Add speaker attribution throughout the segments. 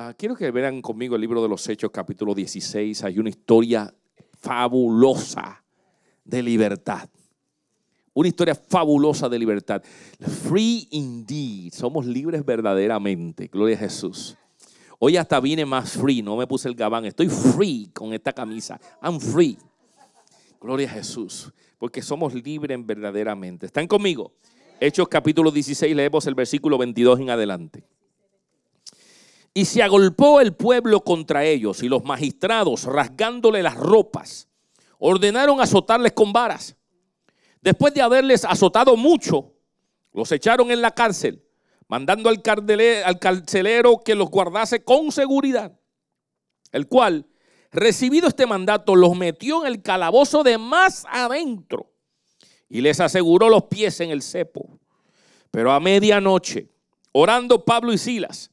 Speaker 1: Ah, quiero que vean conmigo el libro de los Hechos, capítulo 16. Hay una historia fabulosa de libertad. Una historia fabulosa de libertad. Free indeed. Somos libres verdaderamente. Gloria a Jesús. Hoy hasta vine más free. No me puse el gabán. Estoy free con esta camisa. I'm free. Gloria a Jesús. Porque somos libres verdaderamente. ¿Están conmigo? Hechos capítulo 16. Leemos el versículo 22 en adelante. Y se agolpó el pueblo contra ellos y los magistrados, rasgándole las ropas, ordenaron azotarles con varas. Después de haberles azotado mucho, los echaron en la cárcel, mandando al, al carcelero que los guardase con seguridad, el cual, recibido este mandato, los metió en el calabozo de más adentro y les aseguró los pies en el cepo. Pero a medianoche, orando Pablo y Silas,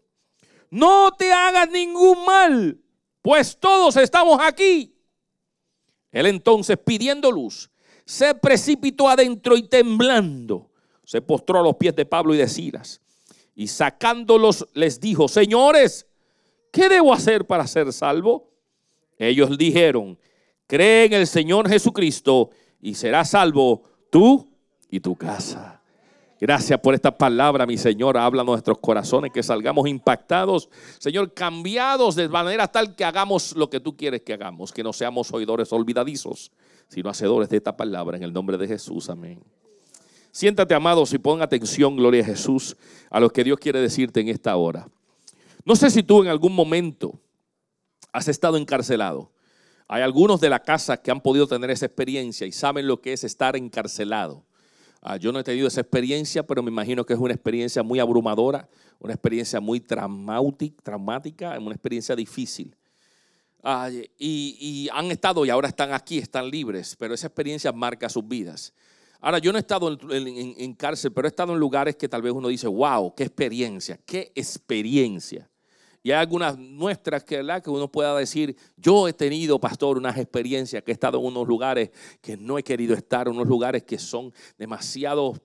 Speaker 1: no te hagas ningún mal, pues todos estamos aquí. Él entonces, pidiendo luz, se precipitó adentro y temblando, se postró a los pies de Pablo y de Silas. Y sacándolos les dijo, señores, ¿qué debo hacer para ser salvo? Ellos dijeron, cree en el Señor Jesucristo y serás salvo tú y tu casa. Gracias por esta palabra, mi Señor. Habla nuestros corazones, que salgamos impactados, Señor, cambiados de manera tal que hagamos lo que tú quieres que hagamos, que no seamos oidores olvidadizos, sino hacedores de esta palabra en el nombre de Jesús. Amén. Siéntate, amados, y pon atención, gloria a Jesús, a lo que Dios quiere decirte en esta hora. No sé si tú en algún momento has estado encarcelado. Hay algunos de la casa que han podido tener esa experiencia y saben lo que es estar encarcelado. Ah, yo no he tenido esa experiencia, pero me imagino que es una experiencia muy abrumadora, una experiencia muy traumática, una experiencia difícil. Ah, y, han estado y ahora están aquí, están libres, pero esa experiencia marca sus vidas. Ahora, yo no he estado en cárcel, pero he estado en lugares que tal vez uno dice, wow, qué experiencia, qué experiencia. Y hay algunas muestras que, que uno pueda decir, yo he tenido, pastor, unas experiencias que he estado en unos lugares que no he querido estar, unos lugares que son demasiado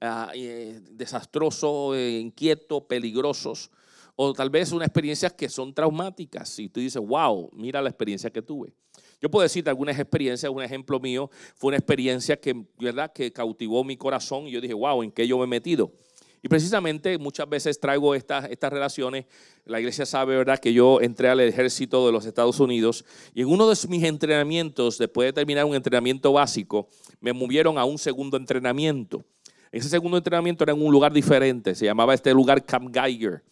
Speaker 1: ah, eh, desastrosos, eh, inquietos, peligrosos. O tal vez unas experiencias que son traumáticas. Y tú dices, wow, mira la experiencia que tuve. Yo puedo decirte algunas experiencias, un ejemplo mío fue una experiencia que, ¿verdad? que cautivó mi corazón y yo dije, wow, ¿en qué yo me he metido? Y precisamente muchas veces traigo estas, estas relaciones. La iglesia sabe, ¿verdad?, que yo entré al ejército de los Estados Unidos y en uno de mis entrenamientos, después de terminar un entrenamiento básico, me movieron a un segundo entrenamiento. Ese segundo entrenamiento era en un lugar diferente, se llamaba este lugar Camp Geiger.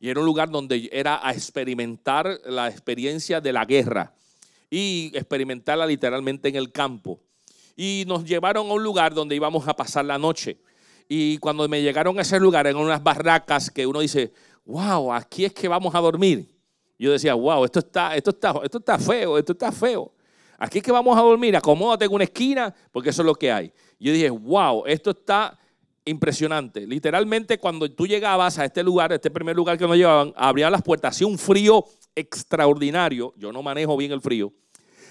Speaker 1: Y era un lugar donde era a experimentar la experiencia de la guerra y experimentarla literalmente en el campo. Y nos llevaron a un lugar donde íbamos a pasar la noche. Y cuando me llegaron a ese lugar, en unas barracas que uno dice, wow, aquí es que vamos a dormir. Yo decía, wow, esto está, esto está, esto está feo, esto está feo. Aquí es que vamos a dormir, acomódate en una esquina, porque eso es lo que hay. Yo dije, wow, esto está impresionante. Literalmente, cuando tú llegabas a este lugar, este primer lugar que nos llevaban, abrían las puertas, hacía un frío extraordinario. Yo no manejo bien el frío.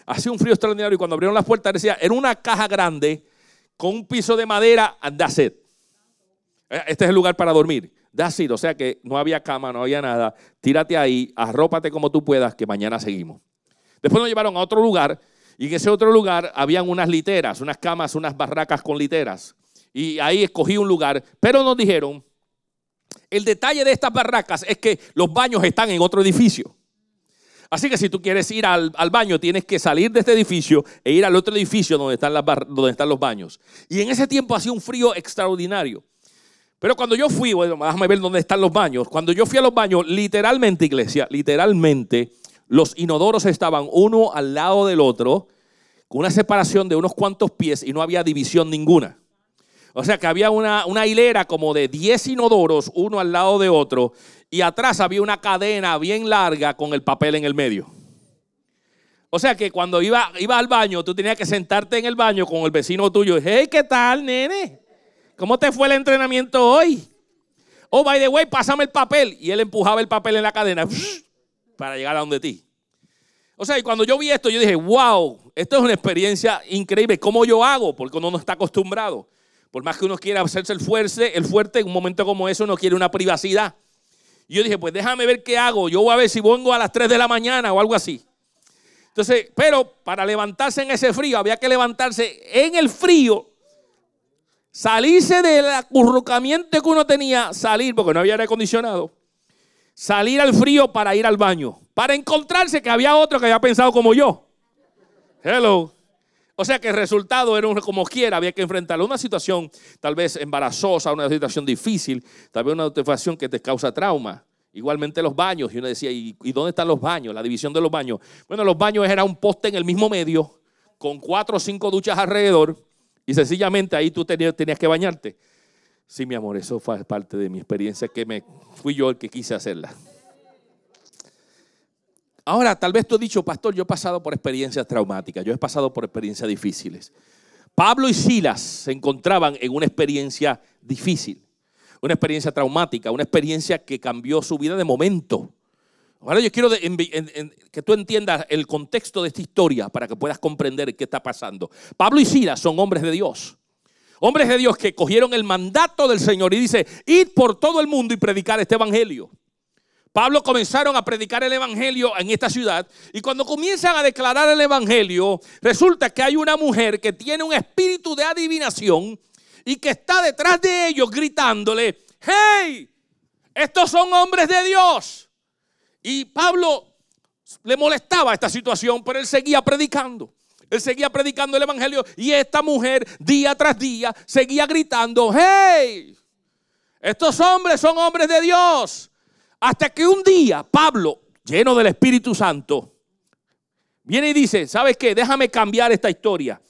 Speaker 1: Hacía un frío extraordinario y cuando abrieron las puertas decía, era una caja grande con un piso de madera, eh, este es el lugar para dormir. That's it. O sea que no había cama, no había nada. Tírate ahí, arrópate como tú puedas, que mañana seguimos. Después nos llevaron a otro lugar y en ese otro lugar habían unas literas, unas camas, unas barracas con literas. Y ahí escogí un lugar, pero nos dijeron, el detalle de estas barracas es que los baños están en otro edificio. Así que si tú quieres ir al, baño, tienes que salir de este edificio e ir al otro edificio donde están, las donde están los baños. Y en ese tiempo hacía un frío extraordinario. Pero cuando yo fui, bueno, déjame ver dónde están los baños. Cuando yo fui a los baños, literalmente, iglesia, literalmente, los inodoros estaban uno al lado del otro, con una separación de unos cuantos pies y no había división ninguna. O sea que había una, una hilera como de 10 inodoros, uno al lado de otro, y atrás había una cadena bien larga con el papel en el medio. O sea que cuando iba, iba al baño, tú tenías que sentarte en el baño con el vecino tuyo. Hey, ¿qué tal, nene? ¿Cómo te fue el entrenamiento hoy? Oh, by the way, pásame el papel. Y él empujaba el papel en la cadena para llegar a donde ti. O sea, y cuando yo vi esto, yo dije, wow, esto es una experiencia increíble. ¿Cómo yo hago? Porque uno no está acostumbrado. Por más que uno quiera hacerse el fuerte, el fuerte, en un momento como eso, uno quiere una privacidad. Y yo dije, pues déjame ver qué hago. Yo voy a ver si vengo a las 3 de la mañana o algo así. Entonces, pero para levantarse en ese frío, había que levantarse en el frío, salirse del acurrucamiento que uno tenía, salir, porque no había aire acondicionado, salir al frío para ir al baño, para encontrarse que había otro que había pensado como yo. Hello. O sea que el resultado era como quiera, había que enfrentar una situación tal vez embarazosa, una situación difícil, tal vez una situación que te causa trauma. Igualmente los baños. Y uno decía, ¿y, dónde están los baños? La división de los baños. Bueno, los baños era un poste en el mismo medio, con cuatro o cinco duchas alrededor, y sencillamente ahí tú tenías, que bañarte. Sí, mi amor, eso fue parte de mi experiencia que me fui yo el que quise hacerla. Ahora, tal vez tú has dicho, pastor, yo he pasado por experiencias traumáticas, yo he pasado por experiencias difíciles. Pablo y Silas se encontraban en una experiencia difícil una experiencia traumática, una experiencia que cambió su vida de momento. Ahora yo quiero que tú entiendas el contexto de esta historia para que puedas comprender qué está pasando. Pablo y Silas son hombres de Dios. Hombres de Dios que cogieron el mandato del Señor y dice, id por todo el mundo y predicar este evangelio. Pablo comenzaron a predicar el evangelio en esta ciudad y cuando comienzan a declarar el evangelio, resulta que hay una mujer que tiene un espíritu de adivinación y que está detrás de ellos gritándole, hey, estos son hombres de Dios. Y Pablo le molestaba esta situación, pero él seguía predicando. Él seguía predicando el Evangelio y esta mujer día tras día seguía gritando, hey, estos hombres son hombres de Dios. Hasta que un día Pablo, lleno del Espíritu Santo, viene y dice, ¿sabes qué? Déjame cambiar esta historia.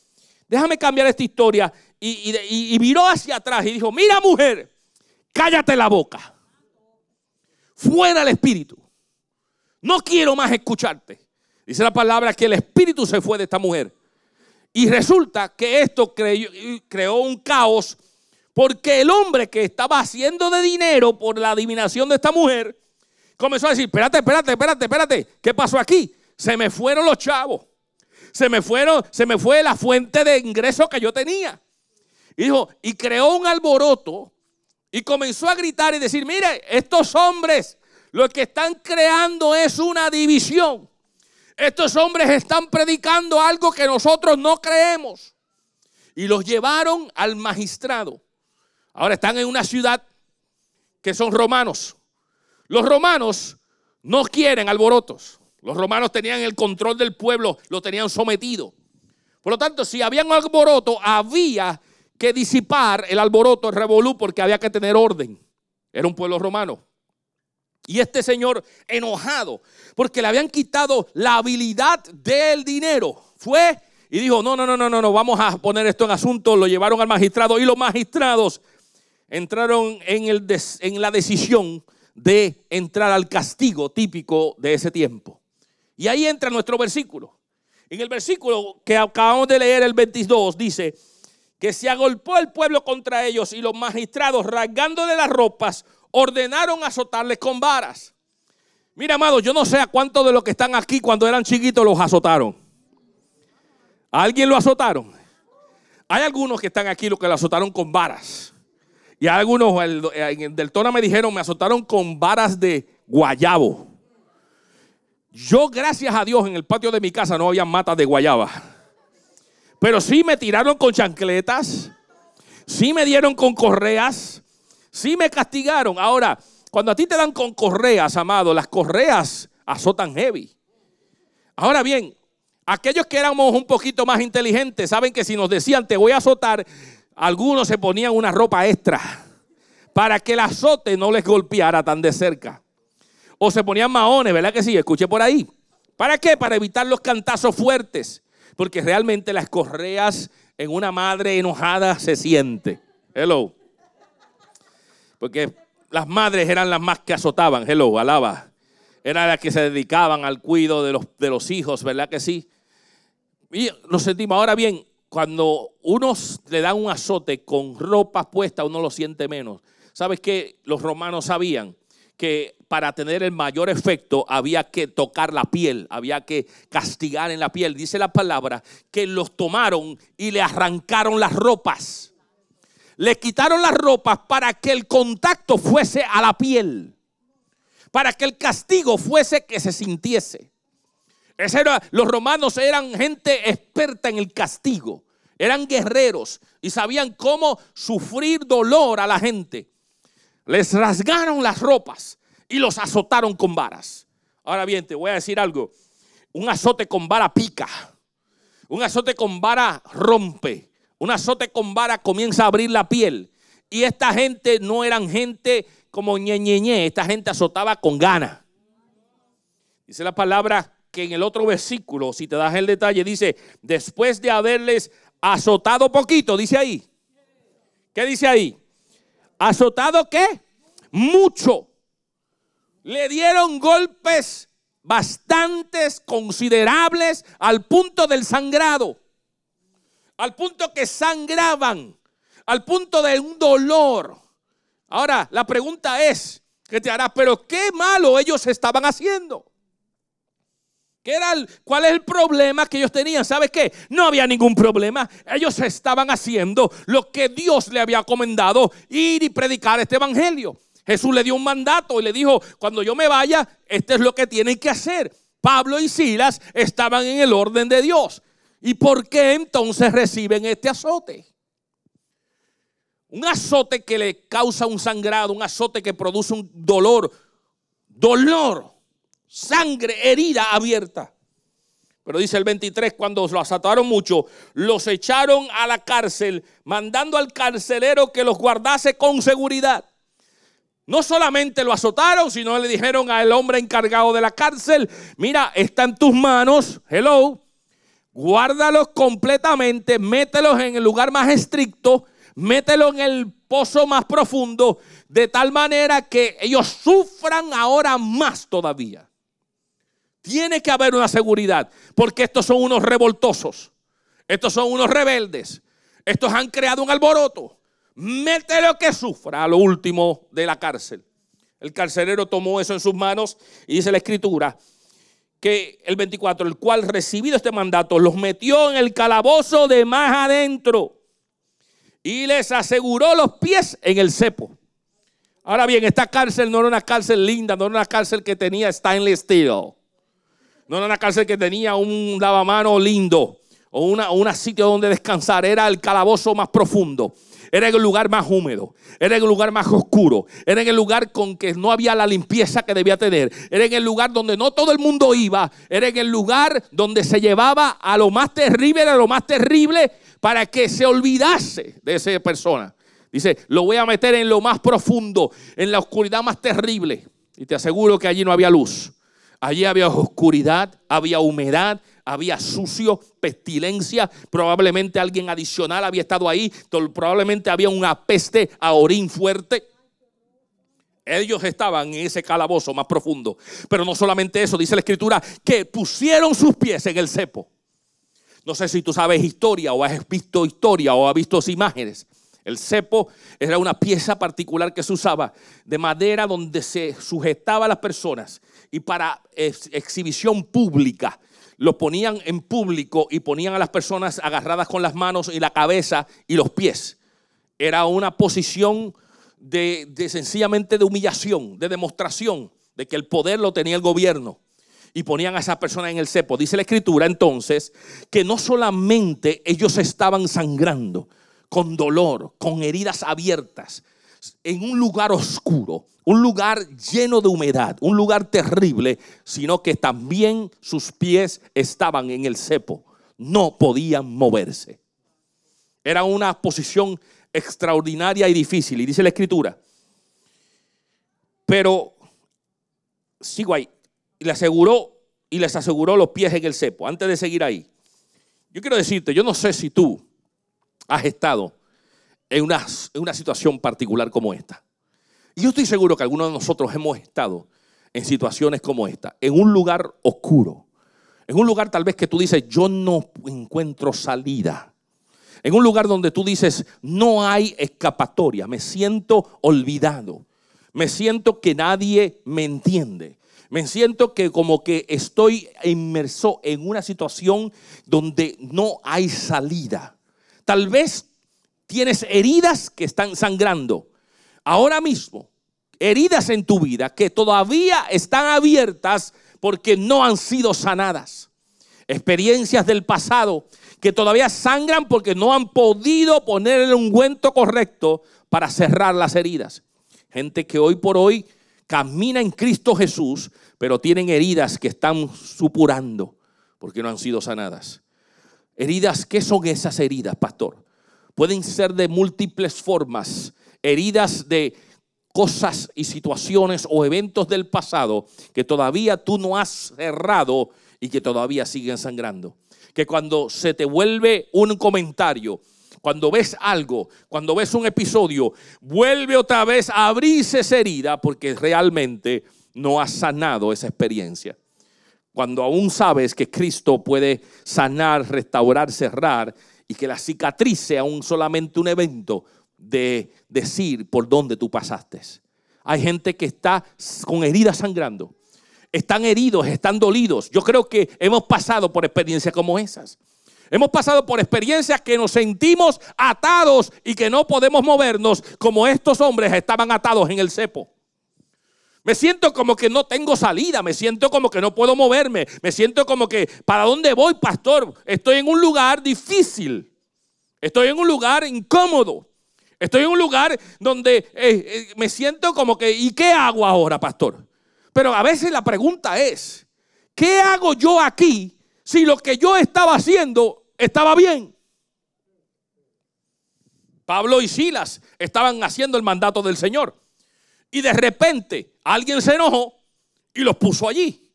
Speaker 1: Déjame cambiar esta historia y, miró hacia atrás y dijo, mira mujer, cállate la boca. Fuera el espíritu. No quiero más escucharte. Dice la palabra que el espíritu se fue de esta mujer. Y resulta que esto creó un caos porque el hombre que estaba haciendo de dinero por la adivinación de esta mujer comenzó a decir, espérate, espérate, espérate, espérate, ¿qué pasó aquí? Se me fueron los chavos. Se me fueron, se me fue la fuente de ingreso que yo tenía. Dijo, y creó un alboroto y comenzó a gritar y decir, mire, estos hombres lo que están creando es una división. Estos hombres están predicando algo que nosotros no creemos. Y los llevaron al magistrado. Ahora están en una ciudad que son romanos. Los romanos no quieren alborotos. Los romanos tenían el control del pueblo, lo tenían sometido. Por lo tanto, si había un alboroto, había que disipar el alboroto, el revolú, porque había que tener orden. Era un pueblo romano. Y este señor enojado, porque le habían quitado la habilidad del dinero, fue y dijo, no, no, no, no, no, no, vamos a poner esto en asunto. Lo llevaron al magistrado y los magistrados entraron en, el en la decisión de entrar al castigo típico de ese tiempo. Y ahí entra nuestro versículo. En el versículo que acabamos de leer, el 22, dice, que se agolpó el pueblo contra ellos y los magistrados, rasgándole las ropas, ordenaron azotarles con varas. Mira, amado, yo no sé a cuántos de los que están aquí cuando eran chiquitos los azotaron. ¿A alguien lo azotaron? Hay algunos que están aquí los que lo azotaron con varas. Y algunos del Tona me dijeron, me azotaron con varas de guayabo. Yo, gracias a Dios, en el patio de mi casa no había matas de guayaba. Pero sí me tiraron con chancletas, sí me dieron con correas, sí me castigaron. Ahora, cuando a ti te dan con correas, amado, las correas azotan heavy. Ahora bien, aquellos que éramos un poquito más inteligentes saben que si nos decían te voy a azotar, algunos se ponían una ropa extra para que el azote no les golpeara tan de cerca. O se ponían maones, ¿verdad que sí? Escuché por ahí. ¿Para qué? Para evitar los cantazos fuertes porque realmente las correas en una madre enojada se siente. Hello. Porque las madres eran las más que azotaban. Hello, alaba. Era las que se dedicaban al cuidado de los, de los hijos, ¿verdad que sí? Y nos sentimos. Ahora bien, cuando uno le da un azote con ropa puesta, uno lo siente menos. ¿Sabes qué? Los romanos sabían que para tener el mayor efecto había que tocar la piel, había que castigar en la piel. Dice la palabra que los tomaron y le arrancaron las ropas. Le quitaron las ropas para que el contacto fuese a la piel, para que el castigo fuese que se sintiese los romanos eran gente experta en el castigo. Eran guerreros y sabían cómo sufrir dolor a la gente. Les rasgaron las ropas y los azotaron con varas. Ahora bien, te voy a decir algo. Un azote con vara pica. Un azote con vara rompe. Un azote con vara comienza a abrir la piel. Y esta gente no eran gente como ñeñeñe. Esta gente azotaba con gana. Dice la palabra que en el otro versículo, si te das el detalle, dice, después de haberles azotado poquito, dice ahí. ¿Qué dice ahí? ¿Azotado qué? Mucho. Le dieron golpes bastantes, considerables, al punto del sangrado. Al punto que sangraban. Al punto de un dolor. Ahora, la pregunta es, ¿qué te hará? Pero qué malo ellos estaban haciendo. era ¿Cuál es el problema que ellos tenían? ¿Sabes qué? No había ningún problema. Ellos estaban haciendo lo que Dios le había comendado, ir y predicar este evangelio. Jesús le dio un mandato y le dijo, cuando yo me vaya, este es lo que tienen que hacer. Pablo y Silas estaban en el orden de Dios. ¿Y por qué entonces reciben este azote? Un azote que le causa un sangrado, un azote que produce un dolor, dolor sangre, herida abierta. Pero dice el 23, cuando los azotaron mucho, los echaron a la cárcel, mandando al carcelero que los guardase con seguridad. No solamente lo azotaron, sino le dijeron al hombre encargado de la cárcel, mira, está en tus manos, hello, guárdalos completamente, mételos en el lugar más estricto, mételos en el pozo más profundo, de tal manera que ellos sufran ahora más todavía. Tiene que haber una seguridad, porque estos son unos revoltosos, estos son unos rebeldes, estos han creado un alboroto. Mételo que sufra a lo último de la cárcel. El carcelero tomó eso en sus manos y dice la escritura que el 24, el cual recibido este mandato, los metió en el calabozo de más adentro y les aseguró los pies en el cepo. Ahora bien, esta cárcel no era una cárcel linda, no era una cárcel que tenía stainless steel. No era una cárcel que tenía un lavamano lindo o una, un sitio donde descansar. Era el calabozo más profundo. Era en el lugar más húmedo. Era en el lugar más oscuro. Era en el lugar con que no había la limpieza que debía tener. Era en el lugar donde no todo el mundo iba. Era en el lugar donde se llevaba a lo más terrible, a lo más terrible, para que se olvidase de esa persona. Dice, lo voy a meter en lo más profundo, en la oscuridad más terrible. Y te aseguro que allí no había luz. Allí había oscuridad, había humedad, había sucio, pestilencia. Probablemente alguien adicional había estado ahí. Probablemente había una peste a orín fuerte. Ellos estaban en ese calabozo más profundo. Pero no solamente eso, dice la escritura, que pusieron sus pies en el cepo. No sé si tú sabes historia o has visto historia o has visto imágenes. El cepo era una pieza particular que se usaba de madera donde se sujetaba a las personas y para exhibición pública. Lo ponían en público y ponían a las personas agarradas con las manos y la cabeza y los pies. Era una posición de, de sencillamente de humillación, de demostración de que el poder lo tenía el gobierno y ponían a esas personas en el cepo. Dice la escritura entonces que no solamente ellos estaban sangrando con dolor, con heridas abiertas, en un lugar oscuro, un lugar lleno de humedad, un lugar terrible, sino que también sus pies estaban en el cepo, no podían moverse. Era una posición extraordinaria y difícil, y dice la escritura. Pero, sigo ahí, y le aseguró y les aseguró los pies en el cepo. Antes de seguir ahí, yo quiero decirte, yo no sé si tú has estado en una, una situación particular como esta. Y yo estoy seguro que algunos de nosotros hemos estado en situaciones como esta, en un lugar oscuro, en un lugar tal vez que tú dices, yo no encuentro salida. En un lugar donde tú dices, no hay escapatoria, me siento olvidado, me siento que nadie me entiende, me siento que como que estoy inmerso en una situación donde no hay salida. Tal vez tienes heridas que están sangrando. Ahora mismo, heridas en tu vida que todavía están abiertas porque no han sido sanadas. Experiencias del pasado que todavía sangran porque no han podido poner el ungüento correcto para cerrar las heridas. Gente que hoy por hoy camina en Cristo Jesús, pero tienen heridas que están supurando porque no han sido sanadas. Heridas, ¿qué son esas heridas, pastor? Pueden ser de múltiples formas. Heridas de cosas y situaciones o eventos del pasado que todavía tú no has cerrado y que todavía siguen sangrando. Que cuando se te vuelve un comentario, cuando ves algo, cuando ves un episodio, vuelve otra vez a abrirse esa herida porque realmente no has sanado esa experiencia. Cuando aún sabes que Cristo puede sanar, restaurar, cerrar y que la cicatriz sea un, solamente un evento, de decir por dónde tú pasaste. Hay gente que está con heridas sangrando. Están heridos, están dolidos. Yo creo que hemos pasado por experiencias como esas. Hemos pasado por experiencias que nos sentimos atados y que no podemos movernos como estos hombres estaban atados en el cepo. Me siento como que no tengo salida, me siento como que no puedo moverme, me siento como que, ¿para dónde voy, pastor? Estoy en un lugar difícil, estoy en un lugar incómodo. Estoy en un lugar donde eh, eh, me siento como que, ¿y qué hago ahora, pastor? Pero a veces la pregunta es, ¿qué hago yo aquí si lo que yo estaba haciendo estaba bien? Pablo y Silas estaban haciendo el mandato del Señor. Y de repente alguien se enojó y los puso allí.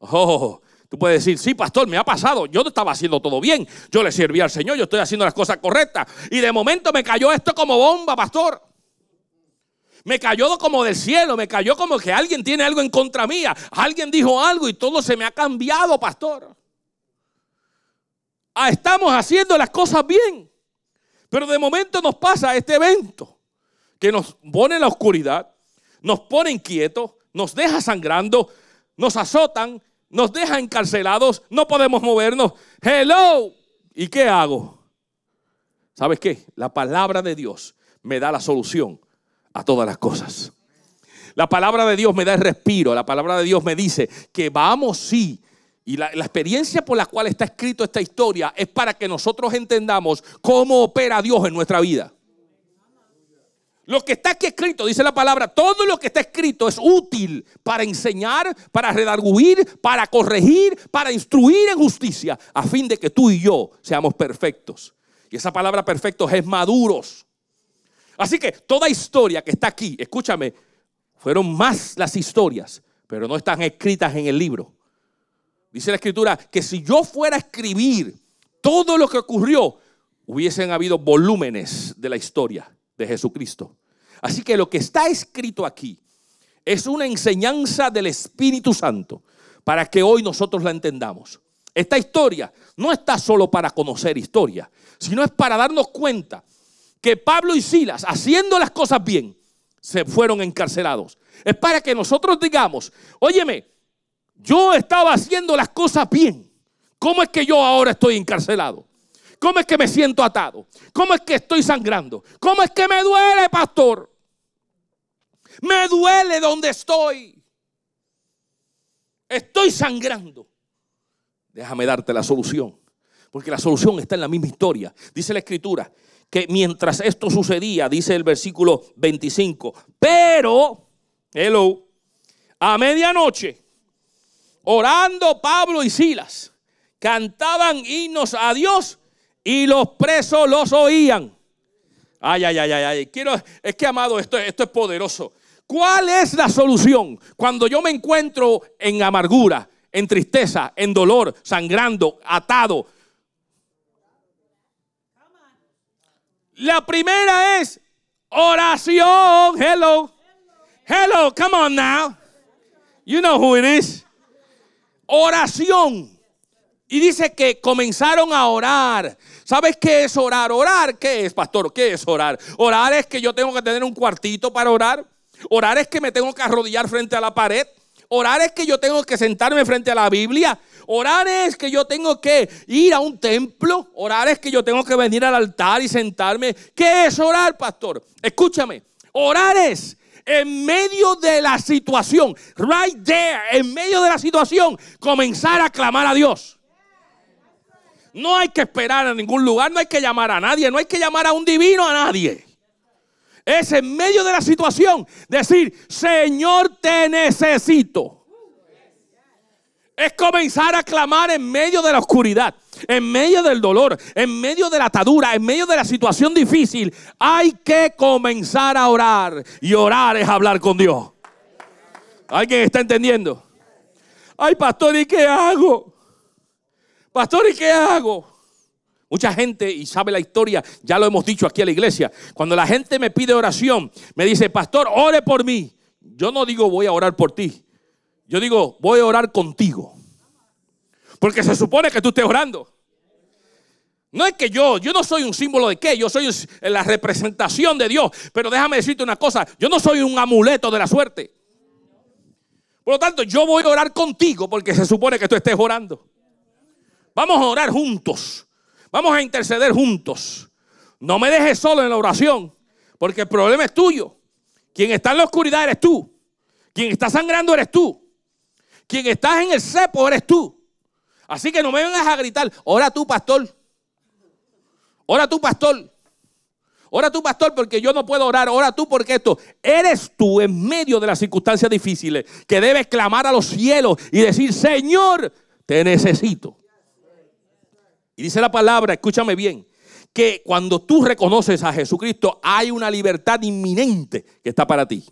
Speaker 1: Oh, Tú puedes decir, sí, pastor, me ha pasado. Yo estaba haciendo todo bien. Yo le serví al Señor, yo estoy haciendo las cosas correctas. Y de momento me cayó esto como bomba, pastor. Me cayó como del cielo, me cayó como que alguien tiene algo en contra mía. Alguien dijo algo y todo se me ha cambiado, pastor. Ah, estamos haciendo las cosas bien. Pero de momento nos pasa este evento que nos pone en la oscuridad, nos pone inquietos, nos deja sangrando, nos azotan nos deja encarcelados, no podemos movernos. Hello. ¿Y qué hago? ¿Sabes qué? La palabra de Dios me da la solución a todas las cosas. La palabra de Dios me da el respiro. La palabra de Dios me dice que vamos, sí. Y la, la, experiencia por la cual está escrito esta historia es para que nosotros entendamos cómo opera Dios en nuestra vida. Lo que está aquí escrito, dice la palabra, todo lo que está escrito es útil para enseñar, para redarguir, para corregir, para instruir en justicia, a fin de que tú y yo seamos perfectos. Y esa palabra perfectos es maduros. Así que toda historia que está aquí, escúchame, fueron más las historias, pero no están escritas en el libro. Dice la escritura que si yo fuera a escribir todo lo que ocurrió, hubiesen habido volúmenes de la historia de Jesucristo. Así que lo que está escrito aquí es una enseñanza del Espíritu Santo para que hoy nosotros la entendamos. Esta historia no está solo para conocer historia, sino es para darnos cuenta que Pablo y Silas, haciendo las cosas bien, se fueron encarcelados. Es para que nosotros digamos, óyeme, yo estaba haciendo las cosas bien. ¿Cómo es que yo ahora estoy encarcelado? ¿Cómo es que me siento atado? ¿Cómo es que estoy sangrando? ¿Cómo es que me duele, pastor? Me duele donde estoy. Estoy sangrando. Déjame darte la solución. Porque la solución está en la misma historia. Dice la escritura que mientras esto sucedía, dice el versículo 25, pero, hello, a medianoche, orando Pablo y Silas, cantaban himnos a Dios y los presos los oían. Ay, ay, ay, ay, ay. Quiero, es que amado, esto, esto es poderoso. ¿Cuál es la solución cuando yo me encuentro en amargura, en tristeza, en dolor, sangrando, atado? La primera es oración. Hello. Hello, come on now. You know who it is. Oración. Y dice que comenzaron a orar. ¿Sabes qué es orar? Orar, ¿qué es, pastor? ¿Qué es orar? Orar es que yo tengo que tener un cuartito para orar. Orar es que me tengo que arrodillar frente a la pared. Orar es que yo tengo que sentarme frente a la Biblia. Orar es que yo tengo que ir a un templo. Orar es que yo tengo que venir al altar y sentarme. ¿Qué es orar, pastor? Escúchame. Orar es en medio de la situación, right there, en medio de la situación, comenzar a clamar a Dios. No hay que esperar a ningún lugar, no hay que llamar a nadie, no hay que llamar a un divino a nadie. Es en medio de la situación decir, Señor, te necesito. Es comenzar a clamar en medio de la oscuridad, en medio del dolor, en medio de la atadura, en medio de la situación difícil. Hay que comenzar a orar. Y orar es hablar con Dios. ¿Alguien está entendiendo? Ay, pastor, ¿y qué hago? Pastor, ¿y qué hago? Mucha gente, y sabe la historia, ya lo hemos dicho aquí en la iglesia, cuando la gente me pide oración, me dice, pastor, ore por mí. Yo no digo voy a orar por ti. Yo digo, voy a orar contigo. Porque se supone que tú estés orando. No es que yo, yo no soy un símbolo de qué, yo soy la representación de Dios. Pero déjame decirte una cosa, yo no soy un amuleto de la suerte. Por lo tanto, yo voy a orar contigo porque se supone que tú estés orando. Vamos a orar juntos. Vamos a interceder juntos. No me dejes solo en la oración, porque el problema es tuyo. Quien está en la oscuridad eres tú. Quien está sangrando eres tú. Quien estás en el cepo eres tú. Así que no me vengas a gritar, ora tú, pastor. Ora tú, pastor. Ora tú, pastor, porque yo no puedo orar. Ora tú, porque esto. Eres tú en medio de las circunstancias difíciles que debes clamar a los cielos y decir, Señor, te necesito. Y dice la palabra, escúchame bien, que cuando tú reconoces a Jesucristo hay una libertad inminente que está para ti.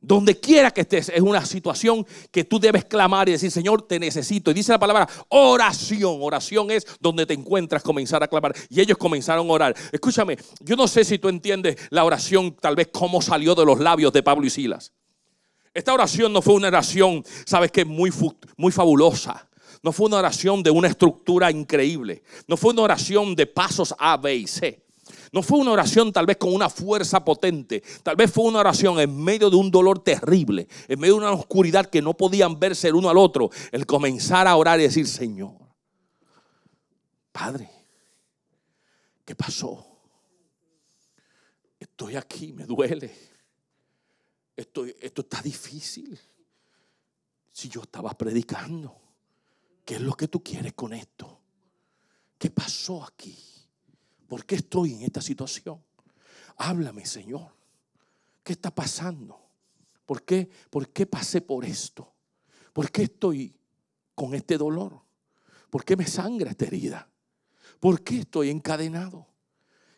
Speaker 1: Donde quiera que estés, es una situación que tú debes clamar y decir, Señor, te necesito. Y dice la palabra oración. Oración es donde te encuentras, comenzar a clamar. Y ellos comenzaron a orar. Escúchame, yo no sé si tú entiendes la oración, tal vez cómo salió de los labios de Pablo y Silas. Esta oración no fue una oración, sabes que muy, muy fabulosa. No fue una oración de una estructura increíble. No fue una oración de pasos A, B y C. No fue una oración tal vez con una fuerza potente. Tal vez fue una oración en medio de un dolor terrible, en medio de una oscuridad que no podían verse el uno al otro. El comenzar a orar y decir, Señor, Padre, ¿qué pasó? Estoy aquí, me duele. Esto, esto está difícil. Si yo estaba predicando, ¿qué es lo que tú quieres con esto? ¿Qué pasó aquí? ¿Por qué estoy en esta situación? Háblame, Señor. ¿Qué está pasando? ¿Por qué, ¿Por qué pasé por esto? ¿Por qué estoy con este dolor? ¿Por qué me sangra esta herida? ¿Por qué estoy encadenado?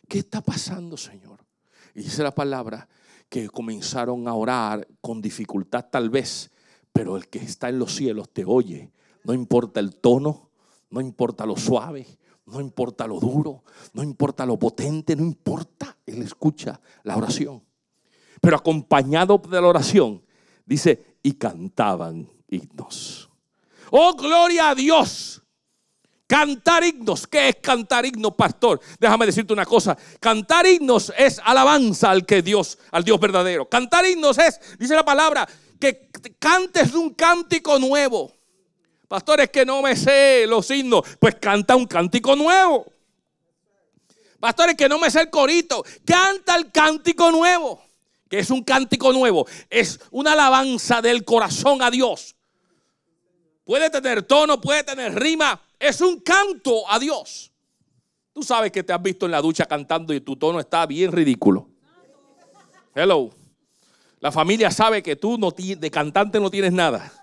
Speaker 1: ¿Qué está pasando, Señor? Y dice la palabra que comenzaron a orar con dificultad tal vez, pero el que está en los cielos te oye. No importa el tono, no importa lo suave, no importa lo duro, no importa lo potente, no importa. Él escucha la oración. Pero acompañado de la oración, dice, y cantaban himnos. Oh, gloria a Dios. Cantar himnos. ¿Qué es cantar himnos, pastor? Déjame decirte una cosa. Cantar himnos es alabanza al que Dios, al Dios verdadero. Cantar himnos es, dice la palabra, que cantes un cántico nuevo. Pastores que no me sé los himnos, pues canta un cántico nuevo. Pastores que no me sé el corito, canta el cántico nuevo. Que es un cántico nuevo, es una alabanza del corazón a Dios. Puede tener tono, puede tener rima, es un canto a Dios. Tú sabes que te has visto en la ducha cantando y tu tono está bien ridículo. Hello. La familia sabe que tú no, de cantante no tienes nada.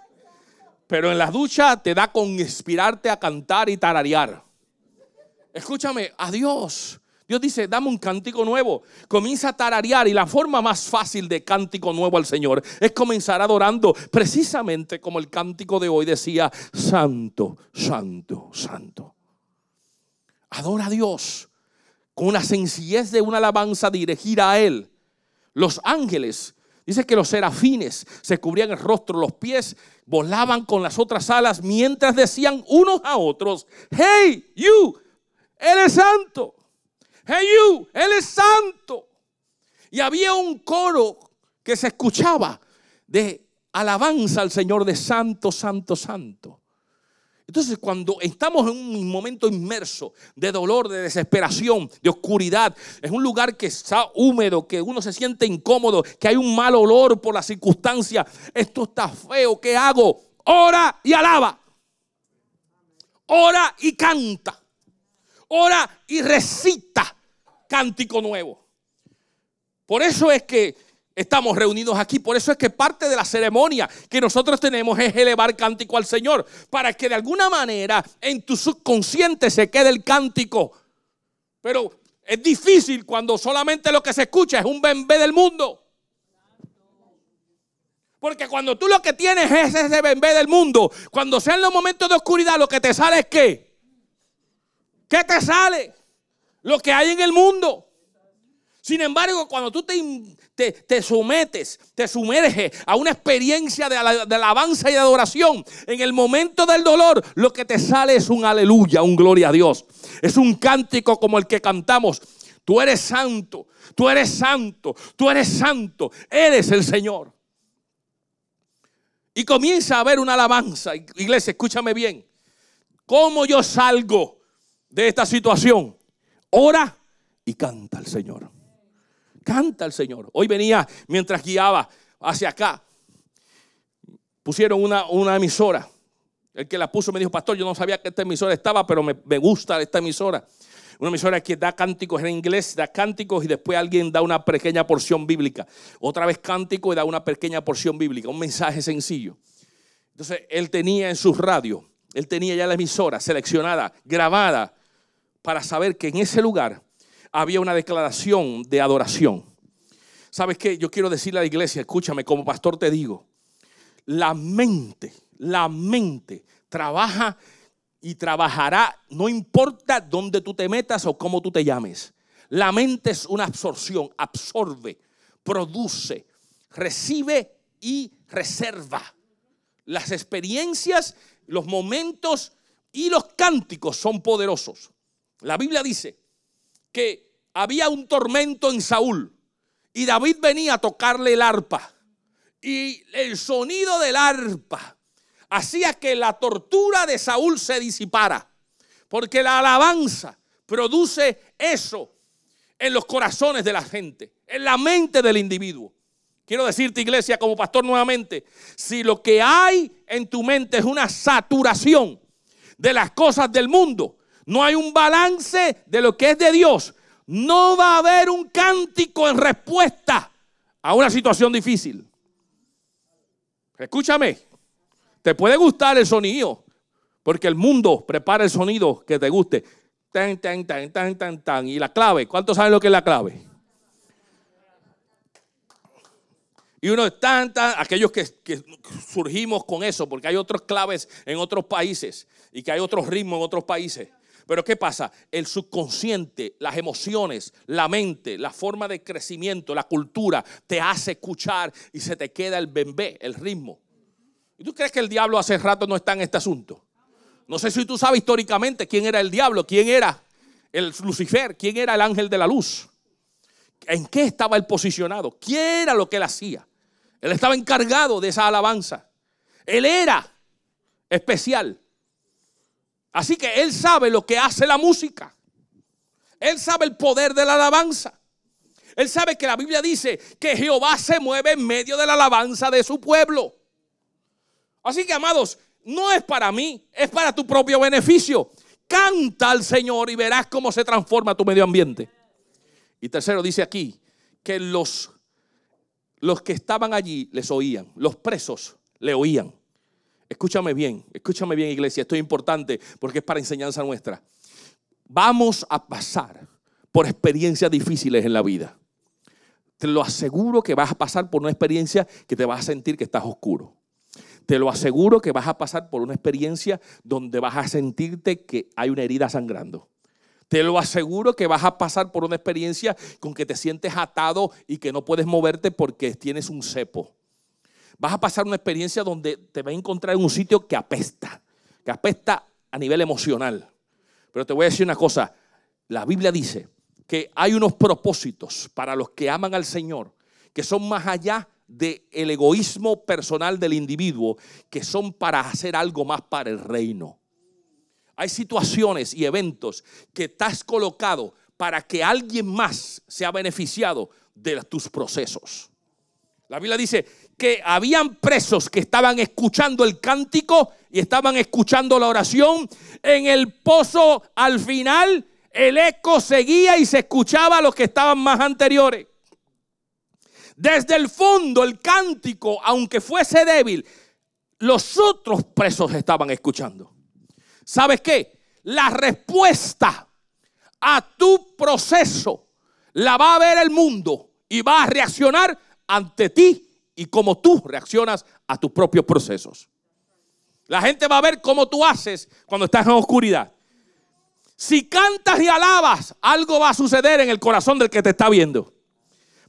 Speaker 1: Pero en la ducha te da con inspirarte a cantar y tararear. Escúchame, a Dios. Dios dice, dame un cántico nuevo. Comienza a tararear y la forma más fácil de cántico nuevo al Señor es comenzar adorando precisamente como el cántico de hoy decía, santo, santo, santo. Adora a Dios con una sencillez de una alabanza dirigida a Él. Los ángeles Dice que los serafines se cubrían el rostro, los pies, volaban con las otras alas mientras decían unos a otros, hey, you, Él es santo. Hey, you, Él es santo. Y había un coro que se escuchaba de alabanza al Señor de santo, santo, santo. Entonces, cuando estamos en un momento inmerso de dolor, de desesperación, de oscuridad, es un lugar que está húmedo, que uno se siente incómodo, que hay un mal olor por la circunstancia, esto está feo, ¿qué hago? Ora y alaba. Ora y canta. Ora y recita cántico nuevo. Por eso es que estamos reunidos aquí. Por eso es que parte de la ceremonia que nosotros tenemos es elevar cántico al Señor. Para que de alguna manera en tu subconsciente se quede el cántico. Pero es difícil cuando solamente lo que se escucha es un bembé del mundo. Porque cuando tú lo que tienes es ese bembé del mundo, cuando sean los momentos de oscuridad, lo que te sale es qué? ¿Qué te sale? Lo que hay en el mundo. Sin embargo, cuando tú te, te, sometes, te sumerges a una experiencia de, de, alabanza y de adoración, en el momento del dolor, lo que te sale es un aleluya, un gloria a Dios. Es un cántico como el que cantamos. Tú eres santo, tú eres santo, tú eres santo, eres el Señor. Y comienza a haber una alabanza. Iglesia, escúchame bien. ¿Cómo yo salgo de esta situación? Ora y canta al Señor. Canta al Señor. Hoy venía mientras guiaba hacia acá. Pusieron una, una emisora. El que la puso me dijo, pastor, yo no sabía que esta emisora estaba, pero me, gusta esta emisora. Una emisora que da cánticos en inglés, da cánticos y después alguien da una pequeña porción bíblica. Otra vez cántico y da una pequeña porción bíblica, un mensaje sencillo. Entonces él tenía en su radio, él tenía ya la emisora seleccionada, grabada, para saber que en ese lugar había una declaración de adoración. ¿Sabes qué? Yo quiero decirle a la iglesia, escúchame, como pastor te digo, la mente, la mente trabaja y trabajará, no importa dónde tú te metas o cómo tú te llames. La mente es una absorción, absorbe, produce, recibe y reserva. Las experiencias, los momentos y los cánticos son poderosos. La Biblia dice que había un tormento en Saúl y David venía a tocarle el arpa. Y el sonido del arpa hacía que la tortura de Saúl se disipara. Porque la alabanza produce eso en los corazones de la gente, en la mente del individuo. Quiero decirte, iglesia, como pastor nuevamente, si lo que hay en tu mente es una saturación de las cosas del mundo, no hay un balance de lo que es de Dios, no va a haber un cántico en respuesta a una situación difícil. Escúchame, te puede gustar el sonido, porque el mundo prepara el sonido que te guste. Tan, tan, tan, tan, tan, tan. Y la clave, ¿cuántos saben lo que es la clave? Y uno es tan, tan, aquellos que, que, surgimos con eso, porque hay otras claves en otros países y que hay otros ritmos en otros países. Pero ¿qué pasa? El subconsciente, las emociones, la mente, la forma de crecimiento, la cultura, te hace escuchar y se te queda el bembé, el ritmo. ¿Y tú crees que el diablo hace rato no está en este asunto? No sé si tú sabes históricamente quién era el diablo, quién era el Lucifer, quién era el ángel de la luz. ¿En qué estaba él posicionado? ¿Quién era lo que él hacía? Él estaba encargado de esa alabanza. Él era especial. Así que Él sabe lo que hace la música. Él sabe el poder de la alabanza. Él sabe que la Biblia dice que Jehová se mueve en medio de la alabanza de su pueblo. Así que, amados, no es para mí, es para tu propio beneficio. Canta al Señor y verás cómo se transforma tu medio ambiente. Y tercero, dice aquí que los, los que estaban allí les oían, los presos le oían. Escúchame bien, escúchame bien iglesia, esto es importante porque es para enseñanza nuestra. Vamos a pasar por experiencias difíciles en la vida. Te lo aseguro que vas a pasar por una experiencia que te vas a sentir que estás oscuro. Te lo aseguro que vas a pasar por una experiencia donde vas a sentirte que hay una herida sangrando. Te lo aseguro que vas a pasar por una experiencia con que te sientes atado y que no puedes moverte porque tienes un cepo. Vas a pasar una experiencia donde te vas a encontrar en un sitio que apesta, que apesta a nivel emocional. Pero te voy a decir una cosa, la Biblia dice que hay unos propósitos para los que aman al Señor que son más allá del egoísmo personal del individuo, que son para hacer algo más para el reino. Hay situaciones y eventos que estás colocado para que alguien más sea beneficiado de tus procesos. La Biblia dice que habían presos que estaban escuchando el cántico y estaban escuchando la oración. En el pozo al final el eco seguía y se escuchaba a los que estaban más anteriores. Desde el fondo el cántico, aunque fuese débil, los otros presos estaban escuchando. ¿Sabes qué? La respuesta a tu proceso la va a ver el mundo y va a reaccionar ante ti y como tú reaccionas a tus propios procesos. La gente va a ver cómo tú haces cuando estás en oscuridad. Si cantas y alabas, algo va a suceder en el corazón del que te está viendo.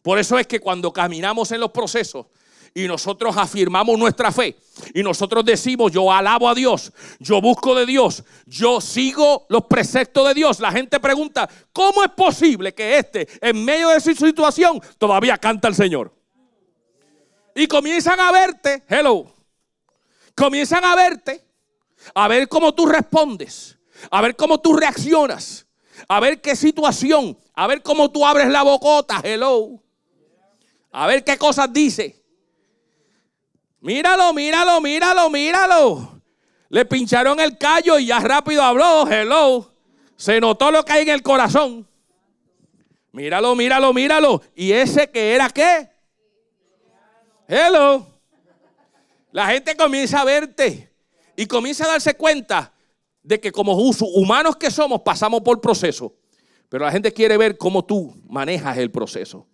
Speaker 1: Por eso es que cuando caminamos en los procesos y nosotros afirmamos nuestra fe y nosotros decimos, yo alabo a Dios, yo busco de Dios, yo sigo los preceptos de Dios, la gente pregunta, ¿cómo es posible que este, en medio de su situación, todavía canta el Señor? Y comienzan a verte, hello, comienzan a verte, a ver cómo tú respondes, a ver cómo tú reaccionas, a ver qué situación, a ver cómo tú abres la bocota, hello. A ver qué cosas dice. Míralo, míralo, míralo, míralo. Le pincharon el callo y ya rápido habló. Hello. Se notó lo que hay en el corazón. Míralo, míralo, míralo. ¿Y ese que era qué? Hello. La gente comienza a verte y comienza a darse cuenta de que como humanos que somos pasamos por proceso. Pero la gente quiere ver cómo tú manejas el proceso.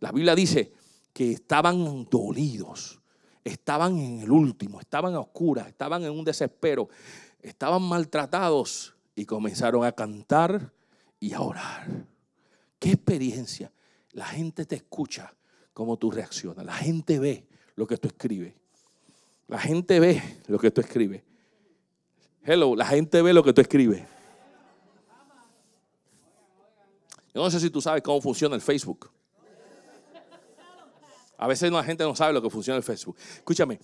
Speaker 1: La Biblia dice que estaban dolidos, estaban en el último, estaban a oscuras, estaban en un desespero, estaban maltratados y comenzaron a cantar y a orar. ¿Qué experiencia? La gente te escucha cómo tú reaccionas, la gente ve lo que tú escribes. La gente ve lo que tú escribes. Hello, la gente ve lo que tú escribes. Yo no sé si tú sabes cómo funciona el Facebook. A veces la gente no sabe lo que funciona el Facebook. Escúchame,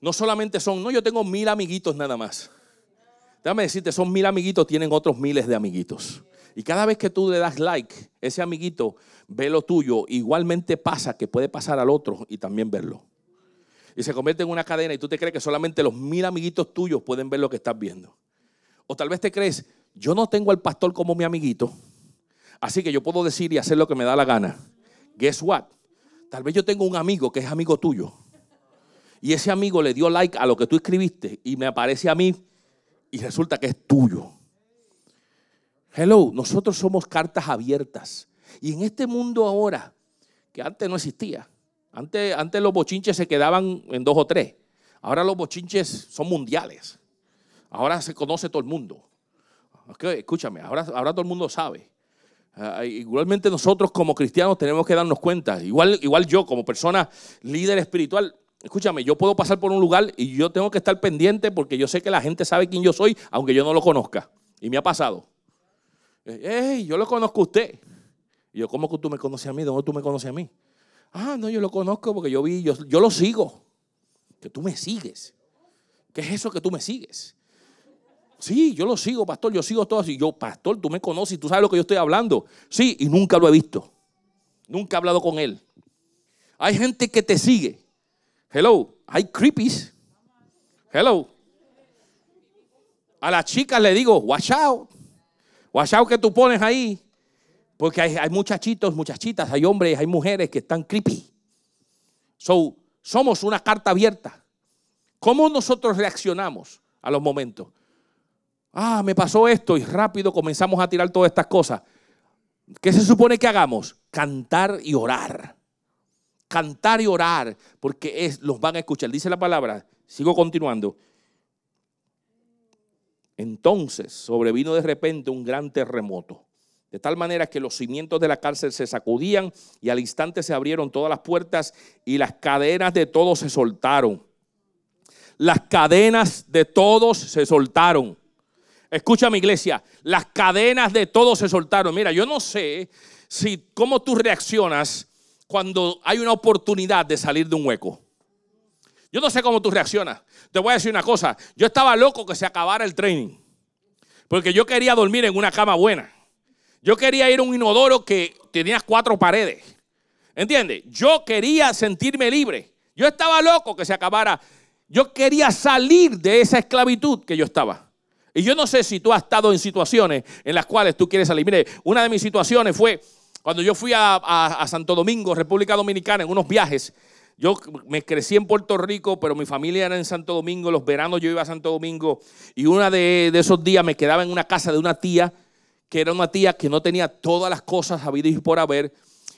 Speaker 1: no solamente son, no, yo tengo mil amiguitos nada más. Déjame decirte, son mil amiguitos, tienen otros miles de amiguitos. Y cada vez que tú le das like, ese amiguito ve lo tuyo, igualmente pasa que puede pasar al otro y también verlo. Y se convierte en una cadena y tú te crees que solamente los mil amiguitos tuyos pueden ver lo que estás viendo. O tal vez te crees, yo no tengo al pastor como mi amiguito, así que yo puedo decir y hacer lo que me da la gana. Guess what? Tal vez yo tengo un amigo que es amigo tuyo. Y ese amigo le dio like a lo que tú escribiste y me aparece a mí y resulta que es tuyo. Hello, nosotros somos cartas abiertas. Y en este mundo ahora, que antes no existía, antes, antes los bochinches se quedaban en dos o tres. Ahora los bochinches son mundiales. Ahora se conoce todo el mundo. escúchame, ahora, ahora todo el mundo sabe. Ah, igualmente nosotros como cristianos tenemos que darnos cuenta. Igual, igual yo como persona líder espiritual, escúchame, yo puedo pasar por un lugar y yo tengo que estar pendiente porque yo sé que la gente sabe quién yo soy, aunque yo no lo conozca. Y me ha pasado. Hey, yo lo conozco a usted. Y yo, ¿cómo que tú me conoces a mí? ¿Dónde tú me conoces a mí? Ah, no, yo lo conozco porque yo vi, yo, yo lo sigo. Que tú me sigues. ¿Qué es eso que tú me sigues? Sí, yo lo sigo, pastor, yo sigo todo así. Yo, pastor, tú me conoces tú sabes lo que yo estoy hablando. Sí, y nunca lo he visto. Nunca he hablado con él. Hay gente que te sigue. Hello, hay creepies. Hello. A las chicas le digo, watch out. Watch out que tú pones ahí. Porque hay, muchachitos, muchachitas, hay hombres, hay mujeres que están creepy. So, somos una carta abierta. ¿Cómo nosotros reaccionamos a los momentos? ah, me pasó esto y rápido comenzamos a tirar todas estas cosas. ¿Qué se supone que hagamos? Cantar y orar. Cantar y orar, porque los van a escuchar. Dice la palabra, sigo continuando. Entonces sobrevino de repente un gran terremoto, de tal manera que los cimientos de la cárcel se sacudían y al instante se abrieron todas las puertas y las cadenas de todos se soltaron. Las cadenas de todos se soltaron. Escucha mi iglesia, las cadenas de todos se soltaron. Mira, yo no sé si cómo tú reaccionas cuando hay una oportunidad de salir de un hueco. Yo no sé cómo tú reaccionas. Te voy a decir una cosa. Yo estaba loco que se acabara el training. Porque yo quería dormir en una cama buena. Yo quería ir a un inodoro que tenía cuatro paredes. ¿Entiendes? Yo quería sentirme libre. Yo estaba loco que se acabara. Yo quería salir de esa esclavitud que yo estaba. Y yo no sé si tú has estado en situaciones en las cuales tú quieres salir. Mire, una de mis situaciones fue cuando yo fui a, Santo Domingo, República Dominicana, en unos viajes. Yo me crecí en Puerto Rico, pero mi familia era en Santo Domingo. Los veranos yo iba a Santo Domingo y uno de, esos días me quedaba en una casa de una tía, que era una tía que no tenía todas las cosas habidas y por haber.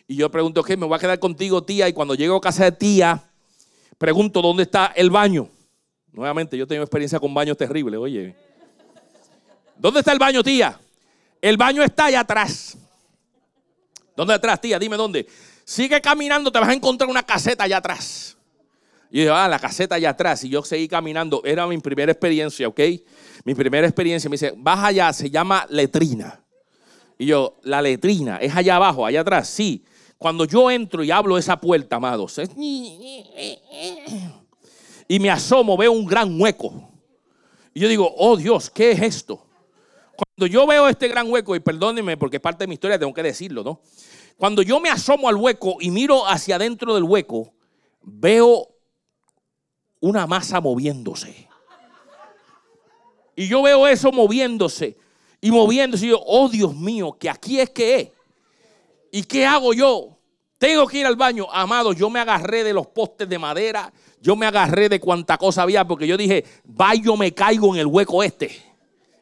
Speaker 1: Y yo pregunto, ¿qué? Me voy a quedar contigo, tía. Y cuando llego a casa de tía, pregunto, ¿dónde está el baño? Nuevamente, yo tengo experiencia con baños terribles, oye. ¿Dónde está el baño, tía? El baño está allá atrás. ¿Dónde atrás, tía? Dime dónde. Sigue caminando, te vas a encontrar una caseta allá atrás. Y yo, ah, la caseta allá atrás. Y yo seguí caminando. Era mi primera experiencia, ¿ok? Mi primera experiencia. Me dice, vas allá, se llama letrina. Y yo, la letrina, ¿es allá abajo, allá atrás? Sí. Cuando yo entro y hablo esa puerta, amados, y me asomo, veo un gran hueco. Y yo digo, oh Dios, ¿qué es esto? Cuando yo veo este gran hueco, y perdónenme porque es parte de mi historia, tengo que decirlo, ¿no? Cuando yo me asomo al hueco y miro hacia adentro del hueco, veo una masa moviéndose. Y yo veo eso moviéndose y moviéndose. Y yo, oh Dios mío, que aquí es que es. ¿Y qué hago yo? Tengo que ir al baño. Amado, yo me agarré de los postes de madera. Yo me agarré de cuanta cosa había porque yo dije, vaya, yo me caigo en el hueco este.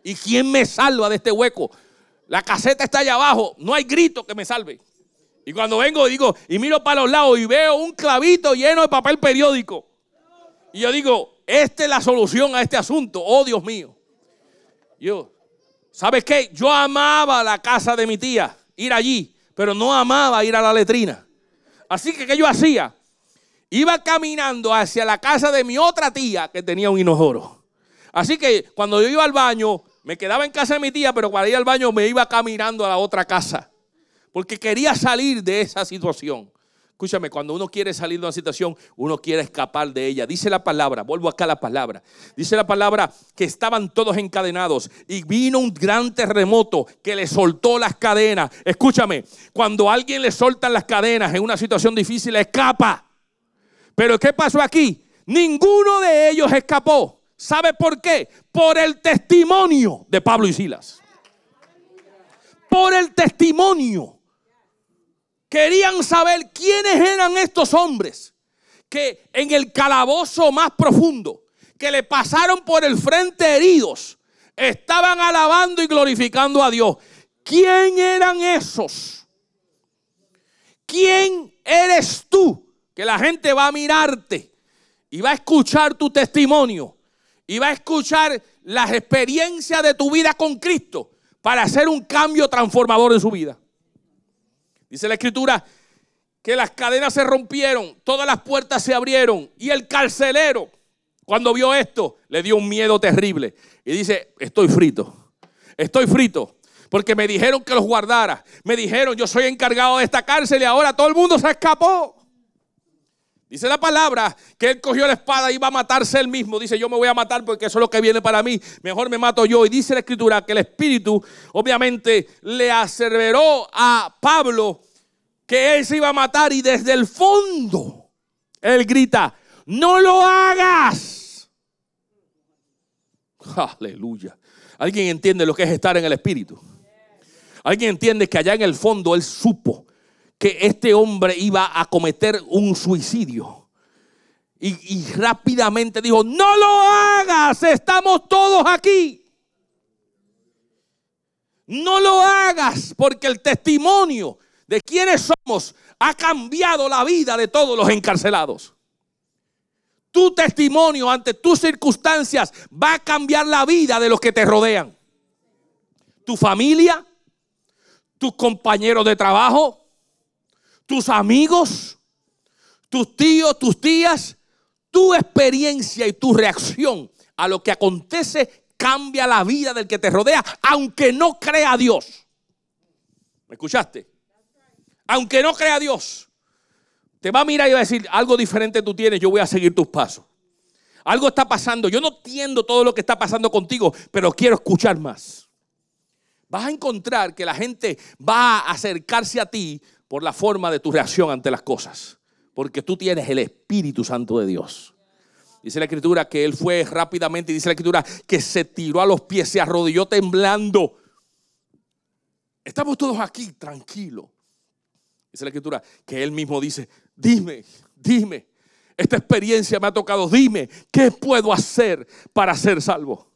Speaker 1: ¿Y quién me salva de este hueco? La caseta está allá abajo. No hay grito que me salve. Y cuando vengo digo, y miro para los lados y veo un clavito lleno de papel periódico. Y yo digo, esta es la solución a este asunto. Oh, Dios mío. Yo, ¿sabes qué? Yo amaba la casa de mi tía, ir allí, pero no amaba ir a la letrina. Así que, ¿qué yo hacía? Iba caminando hacia la casa de mi otra tía que tenía un inodoro. Así que cuando yo iba al baño, me quedaba en casa de mi tía, pero para ir al baño me iba caminando a la otra casa porque quería salir de esa situación. Escúchame, cuando uno quiere salir de una situación, uno quiere escapar de ella. Dice la palabra, vuelvo acá a la palabra. Dice la palabra que estaban todos encadenados y vino un gran terremoto que le soltó las cadenas. Escúchame, cuando a alguien le soltan las cadenas en una situación difícil, escapa. Pero ¿qué pasó aquí? Ninguno de ellos escapó. ¿Sabe por qué? Por el testimonio de Pablo y Silas. Por el testimonio. Querían saber quiénes eran estos hombres que en el calabozo más profundo, que le pasaron por el frente heridos, estaban alabando y glorificando a Dios. ¿Quién eran esos? ¿Quién eres tú? Que la gente va a mirarte y va a escuchar tu testimonio y va a escuchar las experiencias de tu vida con Cristo para hacer un cambio transformador en su vida. Dice la escritura que las cadenas se rompieron, todas las puertas se abrieron y el carcelero, cuando vio esto, le dio un miedo terrible. Y dice, estoy frito, estoy frito. Porque me dijeron que los guardara. Me dijeron, yo soy encargado de esta cárcel y ahora todo el mundo se escapó. Dice la palabra que él cogió la espada y iba a matarse él mismo. Dice, yo me voy a matar porque eso es lo que viene para mí. Mejor me mato yo. Y dice la escritura que el Espíritu obviamente le aseveró a Pablo que él se iba a matar y desde el fondo él grita, no lo hagas. Aleluya. ¿Alguien entiende lo que es estar en el Espíritu? ¿Alguien entiende que allá en el fondo él supo que este hombre iba a cometer un suicidio. Y, rápidamente dijo, no lo hagas, estamos todos aquí. No lo hagas porque el testimonio de quienes somos ha cambiado la vida de todos los encarcelados. tu testimonio ante tus circunstancias va a cambiar la vida de los que te rodean. Tu familia, tus compañeros de trabajo, tus amigos, tus tíos, tus tías, tu experiencia y tu reacción a lo que acontece cambia la vida del que te rodea, aunque no crea a Dios. ¿Me escuchaste? Aunque no crea a Dios, te va a mirar y va a decir, algo diferente tú tienes, yo voy a seguir tus pasos. Algo está pasando, yo no entiendo todo lo que está pasando contigo, pero quiero escuchar más. Vas a encontrar que la gente va a acercarse a ti por la forma de tu reacción ante las cosas, porque tú tienes el Espíritu Santo de Dios. Dice la escritura que él fue rápidamente, dice la escritura que se tiró a los pies, se arrodilló temblando. Estamos todos aquí tranquilos. Dice la escritura que él mismo dice, dime, dime, esta experiencia me ha tocado, dime, ¿qué puedo hacer para ser salvo?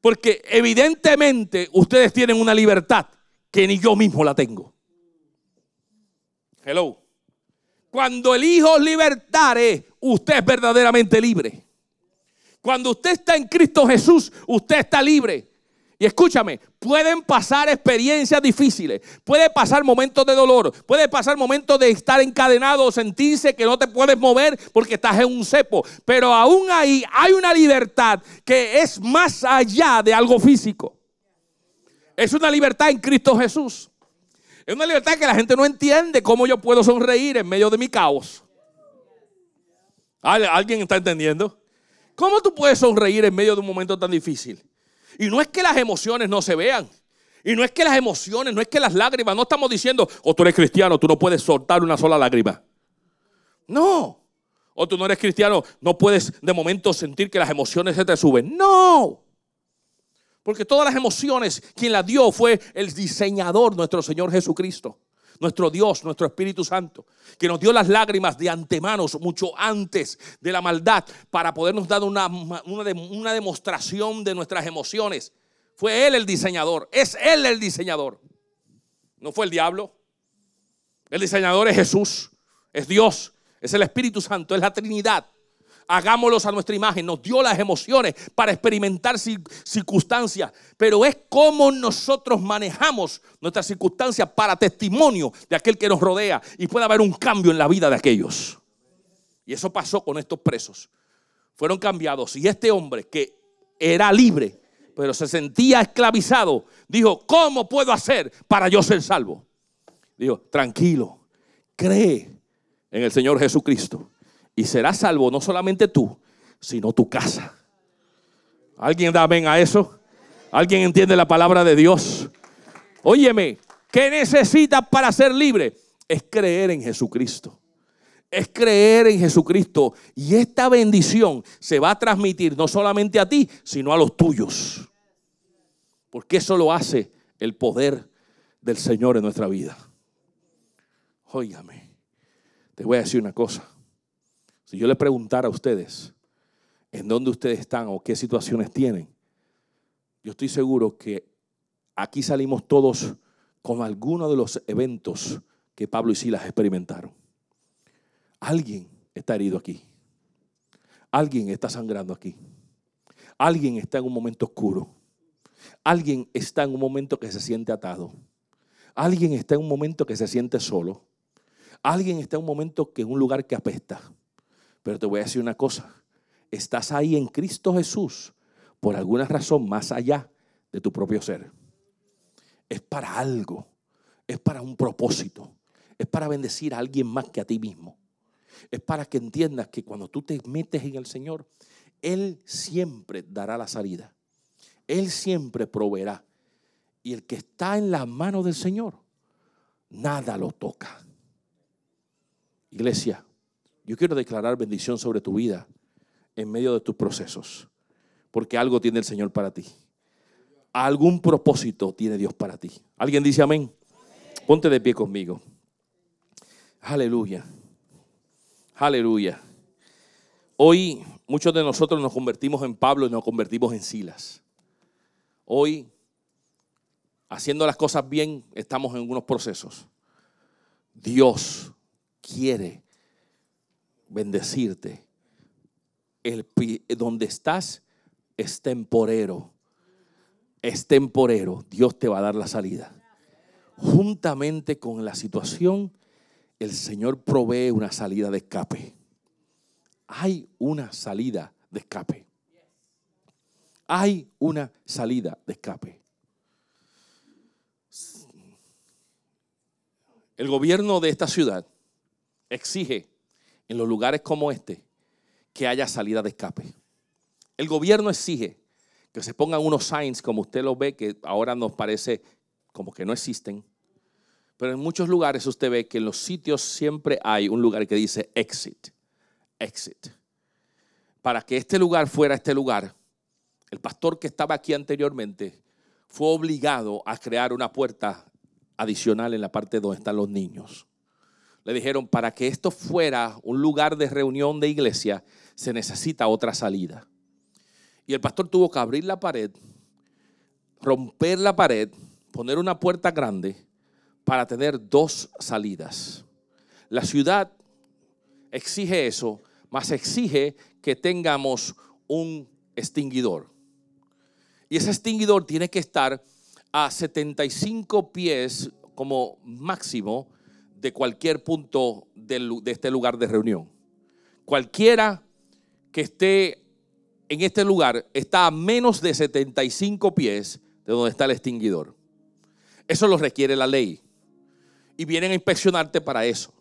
Speaker 1: Porque evidentemente ustedes tienen una libertad que ni yo mismo la tengo. Hello. Cuando el Hijo libertare, usted es verdaderamente libre. Cuando usted está en Cristo Jesús, usted está libre. Y escúchame, pueden pasar experiencias difíciles, puede pasar momentos de dolor, puede pasar momentos de estar encadenado sentirse que no te puedes mover porque estás en un cepo. Pero aún ahí hay una libertad que es más allá de algo físico. Es una libertad en Cristo Jesús. Es una libertad que la gente no entiende cómo yo puedo sonreír en medio de mi caos. ¿Alguien está entendiendo? ¿Cómo tú puedes sonreír en medio de un momento tan difícil? Y no es que las emociones no se vean. Y no es que las emociones, no es que las lágrimas, no estamos diciendo, o tú eres cristiano, tú no puedes soltar una sola lágrima. No. O tú no eres cristiano, no puedes de momento sentir que las emociones se te suben. No. Porque todas las emociones, quien las dio fue el diseñador, nuestro Señor Jesucristo nuestro Dios, nuestro Espíritu Santo, que nos dio las lágrimas de antemano, mucho antes de la maldad, para podernos dar una, una, demostración de nuestras emociones. Fue Él el diseñador, es Él el diseñador. No fue el diablo. El diseñador es Jesús, es Dios, es el Espíritu Santo, es la Trinidad hagámoslos a nuestra imagen. Nos dio las emociones para experimentar circunstancias, pero es como nosotros manejamos nuestras circunstancias para testimonio de aquel que nos rodea y puede haber un cambio en la vida de aquellos. Y eso pasó con estos presos. Fueron cambiados y este hombre que era libre, pero se sentía esclavizado, dijo, ¿cómo puedo hacer para yo ser salvo? Dijo, tranquilo, cree en el Señor Jesucristo y serás salvo no solamente tú, sino tu casa. ¿Alguien da amén a eso? ¿Alguien entiende la palabra de Dios? Óyeme, ¿qué necesitas para ser libre? Es creer en Jesucristo. Es creer en Jesucristo. Y esta bendición se va a transmitir no solamente a ti, sino a los tuyos. Porque eso lo hace el poder del Señor en nuestra vida. Óigame, te voy a decir una cosa. Si yo le preguntara a ustedes en dónde ustedes están o qué situaciones tienen, yo estoy seguro que aquí salimos todos con alguno de los eventos que Pablo y Silas experimentaron. Alguien está herido aquí. Alguien está sangrando aquí. Alguien está en un momento oscuro. Alguien está en un momento que se siente atado. Alguien está en un momento que se siente solo. Alguien está en un momento que en un lugar que apesta. Pero te voy a decir una cosa. Estás ahí en Cristo Jesús por alguna razón más allá de tu propio ser. Es para algo. Es para un propósito. Es para bendecir a alguien más que a ti mismo. Es para que entiendas que cuando tú te metes en el Señor, Él siempre dará la salida. Él siempre proveerá. Y el que está en la mano del Señor, nada lo toca. Iglesia, yo quiero declarar bendición sobre tu vida en medio de tus procesos, porque algo tiene el Señor para ti. Algún propósito tiene Dios para ti. ¿Alguien dice amén? Ponte de pie conmigo. Aleluya. Aleluya. Hoy muchos de nosotros nos convertimos en Pablo y nos convertimos en Silas. Hoy, haciendo las cosas bien, estamos en unos procesos. Dios quiere bendecirte el, donde estás es temporero. Es temporero. Dios te va a dar la salida. Juntamente con la situación, el Señor provee una salida de escape. Hay una salida de escape. Hay una salida de escape. El gobierno de esta ciudad exige en los lugares como este que haya salida de escape. El gobierno exige que se pongan unos signs, como usted lo ve, que ahora nos parece como que no existen. Pero en muchos lugares usted ve que en los sitios siempre hay un lugar que dice exit, exit. Para que este lugar fuera este lugar, el pastor que estaba aquí anteriormente fue obligado a crear una puerta adicional en la parte donde están los niños. Le dijeron, para que esto fuera un lugar de reunión de iglesia, se necesita otra salida. Y el pastor tuvo que abrir la pared, romper la pared, poner una puerta grande para tener dos salidas. La ciudad exige eso, más exige que tengamos un extinguidor. Y ese extinguidor tiene que estar a 75 pies como máximo de cualquier punto de, este lugar de reunión. Cualquiera que esté en este lugar está a menos de 75 pies de donde está el extinguidor. Eso lo requiere la ley. Y vienen a inspeccionarte para eso.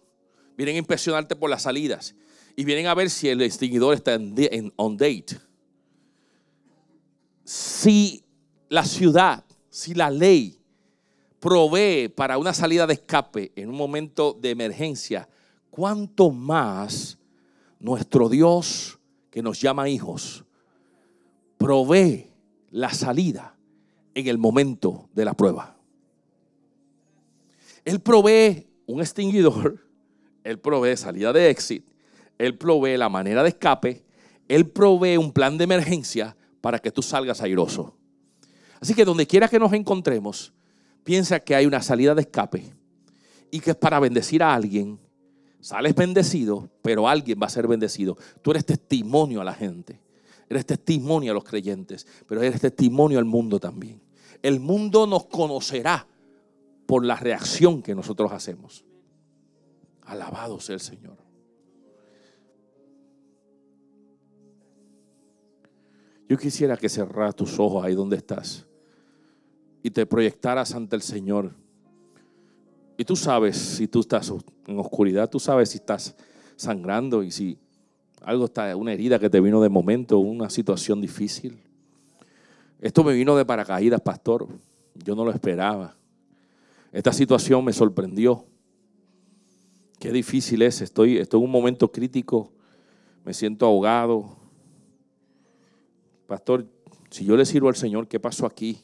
Speaker 1: Vienen a inspeccionarte por las salidas. Y vienen a ver si el extinguidor está en, on date. Si la ciudad, si la ley provee para una salida de escape en un momento de emergencia, ¿cuánto más nuestro Dios que nos llama hijos provee la salida en el momento de la prueba? Él provee un extinguidor, Él provee salida de exit, Él provee la manera de escape, Él provee un plan de emergencia para que tú salgas airoso. Así que donde quiera que nos encontremos, piensa que hay una salida de escape y que es para bendecir a alguien. Sales bendecido, pero alguien va a ser bendecido. Tú eres testimonio a la gente. Eres testimonio a los creyentes, pero eres testimonio al mundo también. El mundo nos conocerá por la reacción que nosotros hacemos. Alabado sea el Señor. Yo quisiera que cerraras tus ojos ahí donde estás y te proyectaras ante el Señor. Y tú sabes si tú estás en oscuridad, tú sabes si estás sangrando y si algo está, una herida que te vino de momento, una situación difícil. Esto me vino de paracaídas, pastor. Yo no lo esperaba. Esta situación me sorprendió. Qué difícil es. Estoy, en un momento crítico. Me siento ahogado. Pastor, si yo le sirvo al Señor, ¿qué pasó aquí?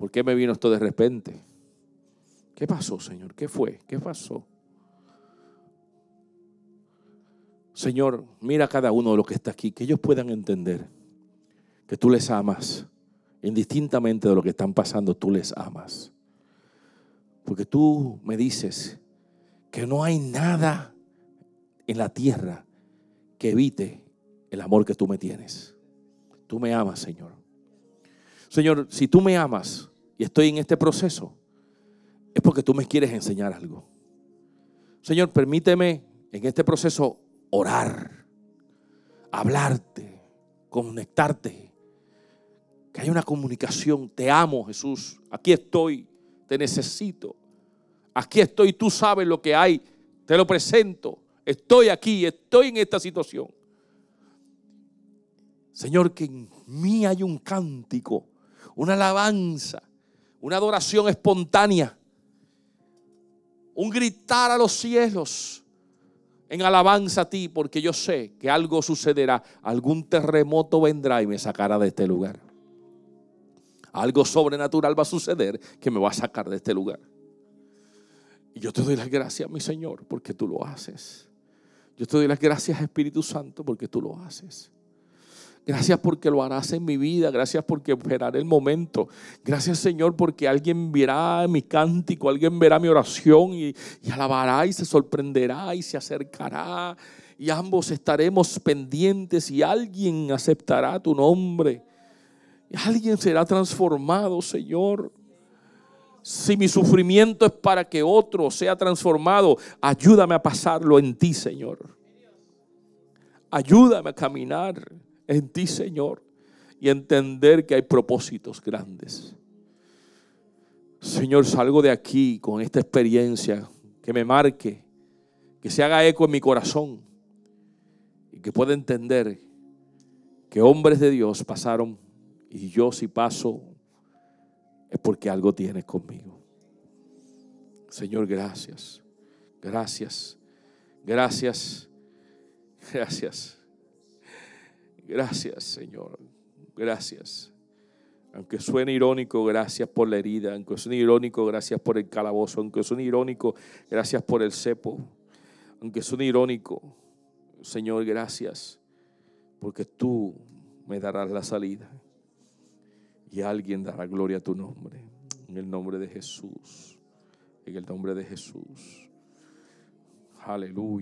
Speaker 1: ¿Por qué me vino esto de repente? ¿Qué pasó, Señor? ¿Qué fue? ¿Qué pasó? Señor, mira a cada uno de los que está aquí, que ellos puedan entender que tú les amas, indistintamente de lo que están pasando, tú les amas. Porque tú me dices que no hay nada en la tierra que evite el amor que tú me tienes. Tú me amas, Señor. Señor, si tú me amas, y estoy en este proceso, es porque tú me quieres enseñar algo. Señor, permíteme en este proceso orar, hablarte, conectarte, que haya una comunicación. Te amo, Jesús. Aquí estoy, te necesito. Aquí estoy, tú sabes lo que hay, te lo presento. Estoy aquí, estoy en esta situación. Señor, que en mí hay un cántico, una alabanza una adoración espontánea, un gritar a los cielos en alabanza a ti, porque yo sé que algo sucederá, algún terremoto vendrá y me sacará de este lugar. Algo sobrenatural va a suceder que me va a sacar de este lugar. Y yo te doy las gracias, mi Señor, porque tú lo haces. Yo te doy las gracias, Espíritu Santo, porque tú lo haces. Gracias porque lo harás en mi vida. Gracias porque esperaré el momento. Gracias Señor porque alguien verá mi cántico, alguien verá mi oración y, alabará y se sorprenderá y se acercará y ambos estaremos pendientes y alguien aceptará tu nombre. Y alguien será transformado, Señor. Si mi sufrimiento es para que otro sea transformado, ayúdame a pasarlo en ti, Señor. Ayúdame a caminar en ti, Señor, y entender que hay propósitos grandes. Señor, salgo de aquí con esta experiencia que me marque, que se haga eco en mi corazón y que pueda entender que hombres de Dios pasaron y yo si paso es porque algo tienes conmigo. Señor, gracias. Gracias. Gracias. Gracias. Gracias, Señor. Gracias. Aunque suene irónico, gracias por la herida. Aunque suene irónico, gracias por el calabozo. Aunque suene irónico, gracias por el cepo. Aunque suene irónico, Señor, gracias. Porque tú me darás la salida. Y alguien dará gloria a tu nombre. En el nombre de Jesús. En el nombre de Jesús. Aleluya.